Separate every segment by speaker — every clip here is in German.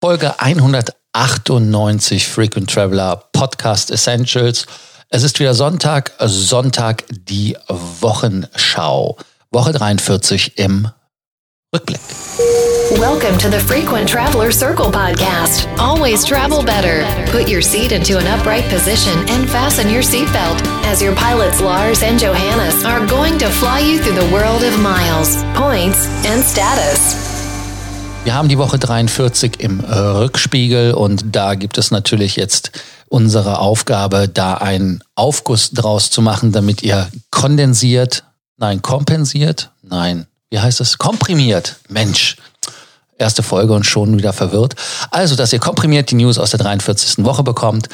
Speaker 1: Folge 198 Frequent Traveler Podcast Essentials. Es ist wieder Sonntag, Sonntag die Wochenschau. Woche 43 im Rückblick.
Speaker 2: Welcome to the Frequent Traveler Circle podcast. Always travel better. Put your seat into an upright position and fasten your seatbelt as your pilots Lars and Johannes are going to fly you through the world of miles, points and status.
Speaker 1: Wir haben die Woche 43 im Rückspiegel und da gibt es natürlich jetzt unsere Aufgabe, da einen Aufguss draus zu machen, damit ihr kondensiert, nein, kompensiert, nein, wie heißt es? Komprimiert. Mensch. Erste Folge und schon wieder verwirrt. Also, dass ihr komprimiert die News aus der 43. Woche bekommt.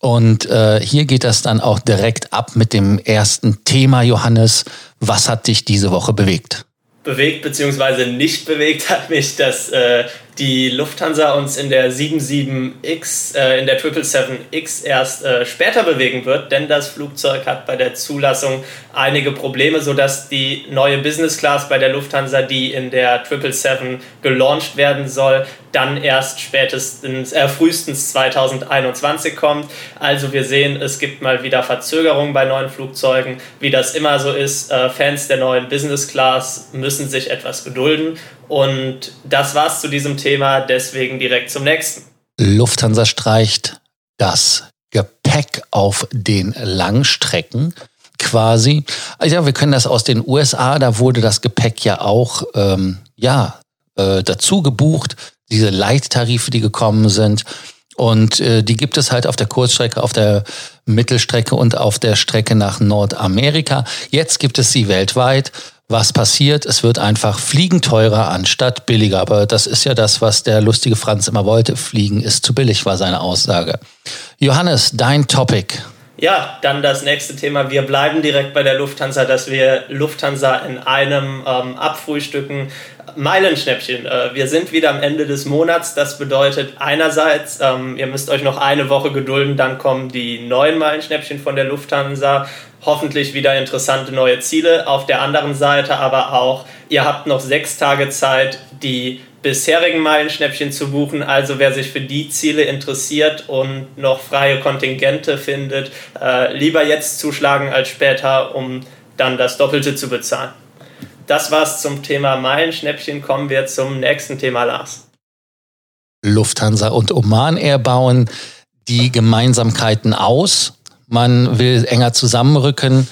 Speaker 1: Und äh, hier geht das dann auch direkt ab mit dem ersten Thema, Johannes. Was hat dich diese Woche bewegt?
Speaker 3: Bewegt bzw. nicht bewegt hat mich, dass äh, die Lufthansa uns in der 77X, äh, in der 777X erst äh, später bewegen wird, denn das Flugzeug hat bei der Zulassung einige Probleme, sodass die neue Business Class bei der Lufthansa, die in der 777 gelauncht werden soll, dann erst spätestens, äh, frühestens 2021 kommt. Also wir sehen, es gibt mal wieder Verzögerungen bei neuen Flugzeugen. Wie das immer so ist, äh, Fans der neuen Business Class müssen sich etwas gedulden und das war's zu diesem Thema, deswegen direkt zum nächsten.
Speaker 1: Lufthansa streicht das Gepäck auf den Langstrecken quasi. Also ja, wir können das aus den USA, da wurde das Gepäck ja auch ähm, ja äh, dazu gebucht. Diese Leittarife, die gekommen sind. Und äh, die gibt es halt auf der Kurzstrecke, auf der Mittelstrecke und auf der Strecke nach Nordamerika. Jetzt gibt es sie weltweit was passiert? Es wird einfach Fliegen teurer anstatt billiger. Aber das ist ja das, was der lustige Franz immer wollte. Fliegen ist zu billig, war seine Aussage. Johannes, dein Topic.
Speaker 3: Ja, dann das nächste Thema. Wir bleiben direkt bei der Lufthansa, dass wir Lufthansa in einem ähm, abfrühstücken. Meilenschnäppchen. Äh, wir sind wieder am Ende des Monats. Das bedeutet einerseits, ähm, ihr müsst euch noch eine Woche gedulden, dann kommen die neuen Meilenschnäppchen von der Lufthansa hoffentlich wieder interessante neue Ziele. Auf der anderen Seite aber auch, ihr habt noch sechs Tage Zeit, die bisherigen Meilenschnäppchen zu buchen. Also wer sich für die Ziele interessiert und noch freie Kontingente findet, äh, lieber jetzt zuschlagen als später, um dann das Doppelte zu bezahlen. Das war's zum Thema Meilenschnäppchen. Kommen wir zum nächsten Thema, Lars.
Speaker 1: Lufthansa und Oman Air bauen die Gemeinsamkeiten aus man will enger zusammenrücken.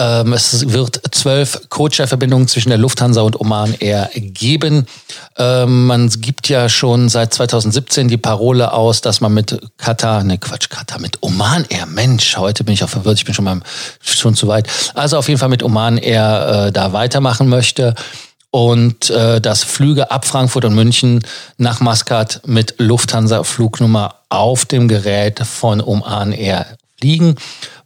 Speaker 1: Ähm, es wird zwölf Codeshare-Verbindungen zwischen der Lufthansa und Oman Air geben. Ähm, man gibt ja schon seit 2017 die Parole aus, dass man mit Katar, ne Quatsch, Katar, mit Oman Air, Mensch, heute bin ich auch verwirrt, ich bin schon mal schon zu weit. Also auf jeden Fall mit Oman Air äh, da weitermachen möchte und äh, dass Flüge ab Frankfurt und München nach Maskat mit Lufthansa Flugnummer auf dem Gerät von Oman Air liegen,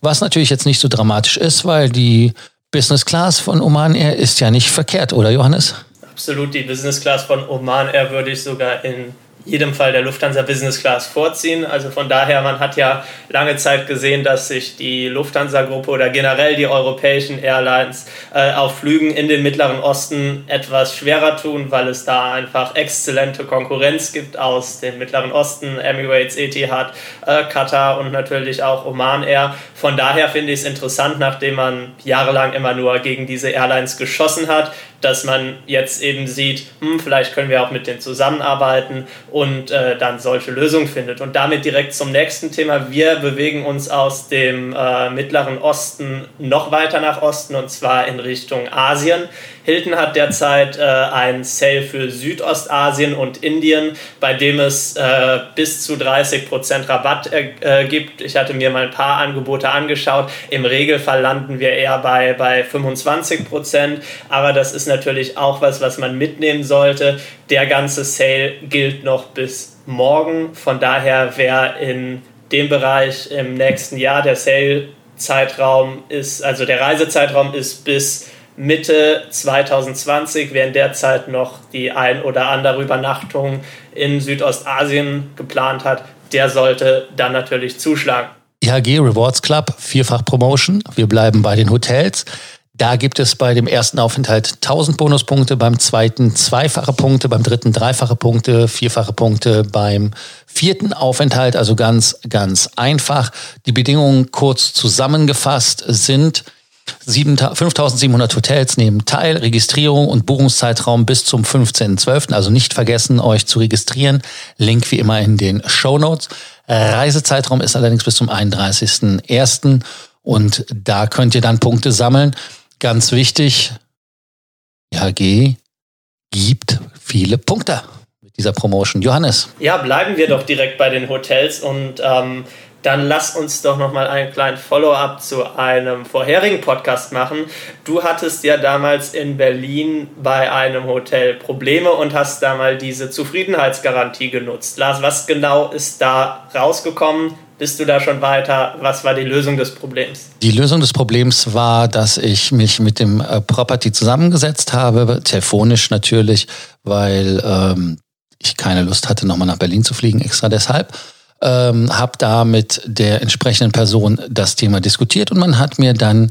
Speaker 1: was natürlich jetzt nicht so dramatisch ist, weil die Business Class von Oman Air ist ja nicht verkehrt, oder Johannes?
Speaker 3: Absolut, die Business Class von Oman Air würde ich sogar in jedem Fall der Lufthansa Business Class vorziehen. Also von daher, man hat ja lange Zeit gesehen, dass sich die Lufthansa-Gruppe oder generell die europäischen Airlines äh, auf Flügen in den Mittleren Osten etwas schwerer tun, weil es da einfach exzellente Konkurrenz gibt aus dem Mittleren Osten, Emirates, Etihad, äh, Katar und natürlich auch Oman Air. Von daher finde ich es interessant, nachdem man jahrelang immer nur gegen diese Airlines geschossen hat, dass man jetzt eben sieht, hm, vielleicht können wir auch mit denen zusammenarbeiten und äh, dann solche Lösungen findet. Und damit direkt zum nächsten Thema. Wir bewegen uns aus dem äh, Mittleren Osten noch weiter nach Osten und zwar in Richtung Asien. Hilton hat derzeit äh, einen Sale für Südostasien und Indien, bei dem es äh, bis zu 30% Rabatt äh, gibt. Ich hatte mir mal ein paar Angebote angeschaut. Im Regelfall landen wir eher bei, bei 25%, aber das ist natürlich auch was, was man mitnehmen sollte. Der ganze Sale gilt noch bis morgen. Von daher, wer in dem Bereich im nächsten Jahr der Sale-Zeitraum ist, also der Reisezeitraum ist bis Mitte 2020, während derzeit noch die ein oder andere Übernachtung in Südostasien geplant hat, der sollte dann natürlich zuschlagen.
Speaker 1: IHG Rewards Club, vierfach Promotion. Wir bleiben bei den Hotels. Da gibt es bei dem ersten Aufenthalt 1000 Bonuspunkte, beim zweiten zweifache Punkte, beim dritten dreifache Punkte, vierfache Punkte, beim vierten Aufenthalt, also ganz, ganz einfach. Die Bedingungen kurz zusammengefasst sind, 5700 Hotels nehmen teil, Registrierung und Buchungszeitraum bis zum 15.12. Also nicht vergessen, euch zu registrieren. Link wie immer in den Show Notes. Reisezeitraum ist allerdings bis zum 31.01. Und da könnt ihr dann Punkte sammeln. Ganz wichtig, IHG gibt viele Punkte mit dieser Promotion. Johannes.
Speaker 3: Ja, bleiben wir doch direkt bei den Hotels und ähm, dann lass uns doch nochmal einen kleinen Follow-up zu einem vorherigen Podcast machen. Du hattest ja damals in Berlin bei einem Hotel Probleme und hast da mal diese Zufriedenheitsgarantie genutzt. Lars, was genau ist da rausgekommen? Bist du da schon weiter? Was war die Lösung des Problems?
Speaker 1: Die Lösung des Problems war, dass ich mich mit dem äh, Property zusammengesetzt habe, telefonisch natürlich, weil ähm, ich keine Lust hatte, nochmal nach Berlin zu fliegen, extra deshalb. Ähm, habe da mit der entsprechenden Person das Thema diskutiert und man hat mir dann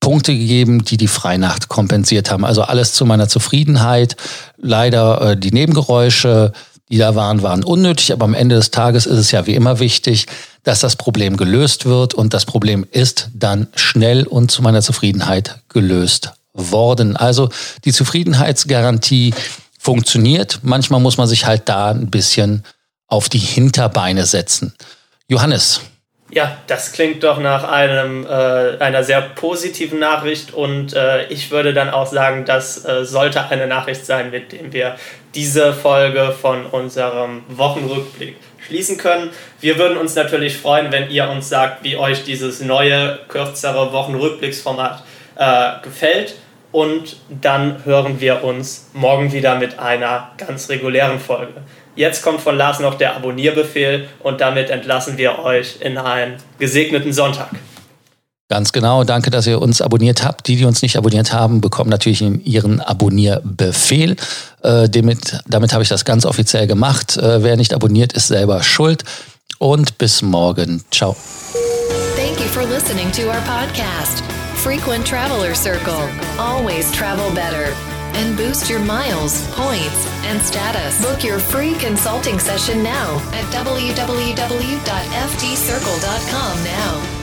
Speaker 1: Punkte gegeben, die die Freinacht kompensiert haben. Also alles zu meiner Zufriedenheit. Leider äh, die Nebengeräusche, die da waren, waren unnötig, aber am Ende des Tages ist es ja wie immer wichtig, dass das Problem gelöst wird und das Problem ist dann schnell und zu meiner Zufriedenheit gelöst worden. Also die Zufriedenheitsgarantie funktioniert. Manchmal muss man sich halt da ein bisschen auf die Hinterbeine setzen. Johannes.
Speaker 3: Ja, das klingt doch nach einem, äh, einer sehr positiven Nachricht und äh, ich würde dann auch sagen, das äh, sollte eine Nachricht sein, mit dem wir diese Folge von unserem Wochenrückblick schließen können. Wir würden uns natürlich freuen, wenn ihr uns sagt, wie euch dieses neue, kürzere Wochenrückblicksformat äh, gefällt. Und dann hören wir uns morgen wieder mit einer ganz regulären Folge. Jetzt kommt von Lars noch der Abonnierbefehl und damit entlassen wir euch in einen gesegneten Sonntag.
Speaker 1: Ganz genau. Danke, dass ihr uns abonniert habt. Die, die uns nicht abonniert haben, bekommen natürlich ihren Abonnierbefehl. Äh, damit damit habe ich das ganz offiziell gemacht. Äh, wer nicht abonniert, ist selber schuld. Und bis morgen. Ciao.
Speaker 2: Thank you for listening to our podcast. Frequent Traveler Circle. Always travel better. And boost your miles, points, and status. Book your free consulting session now at www.ftcircle.com now.